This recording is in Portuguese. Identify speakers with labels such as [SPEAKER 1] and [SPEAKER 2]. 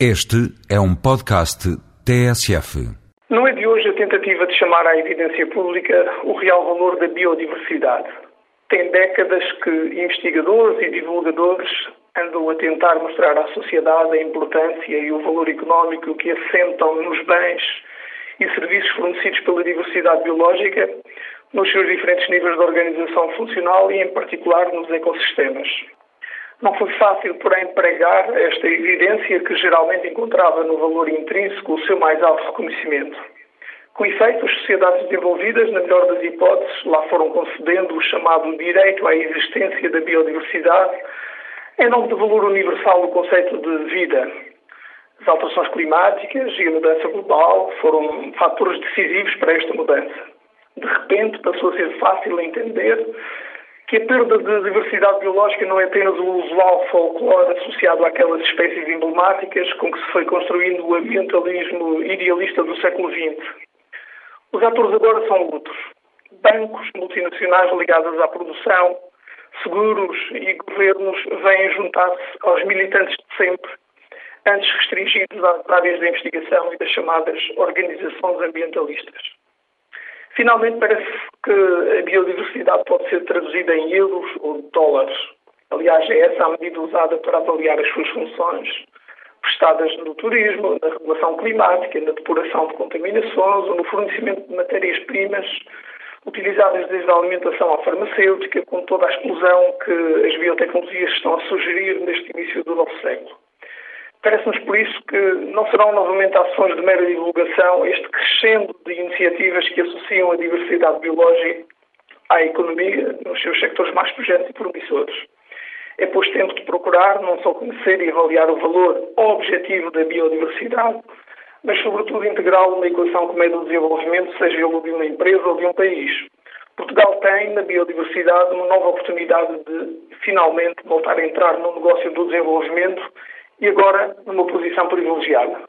[SPEAKER 1] Este é um podcast TSF.
[SPEAKER 2] Não é de hoje a tentativa de chamar à evidência pública o real valor da biodiversidade. Tem décadas que investigadores e divulgadores andam a tentar mostrar à sociedade a importância e o valor económico que assentam nos bens e serviços fornecidos pela diversidade biológica, nos seus diferentes níveis de organização funcional e, em particular, nos ecossistemas. Não foi fácil, porém, pregar esta evidência que geralmente encontrava no valor intrínseco o seu mais alto reconhecimento. Com efeito, as sociedades desenvolvidas, na melhor das hipóteses, lá foram concedendo o chamado direito à existência da biodiversidade, em nome do valor universal do conceito de vida. As alterações climáticas e a mudança global foram fatores decisivos para esta mudança. De repente, passou a ser fácil entender que a perda de diversidade biológica não é apenas o usual folclore associado àquelas espécies emblemáticas com que se foi construindo o ambientalismo idealista do século XX. Os atores agora são outros. Bancos multinacionais ligados à produção, seguros e governos vêm juntar-se aos militantes de sempre, antes restringidos às áreas da investigação e das chamadas organizações ambientalistas. Finalmente, parece que a biodiversidade pode ser traduzida em euros ou dólares. Aliás, é essa a medida usada para avaliar as suas funções prestadas no turismo, na regulação climática, na depuração de contaminações ou no fornecimento de matérias-primas utilizadas desde a alimentação à farmacêutica, com toda a explosão que as biotecnologias estão a sugerir neste início do novo século. Parece-nos por isso que não serão novamente ações de mera divulgação este crescendo de iniciativas que associam a diversidade biológica à economia nos seus sectores mais projetos e promissores. É, pois, tempo de procurar não só conhecer e avaliar o valor objetivo da biodiversidade, mas, sobretudo, integrá-lo na equação que mede o desenvolvimento, seja ele de uma empresa ou de um país. Portugal tem, na biodiversidade, uma nova oportunidade de, finalmente, voltar a entrar no negócio do desenvolvimento e agora numa posição privilegiada.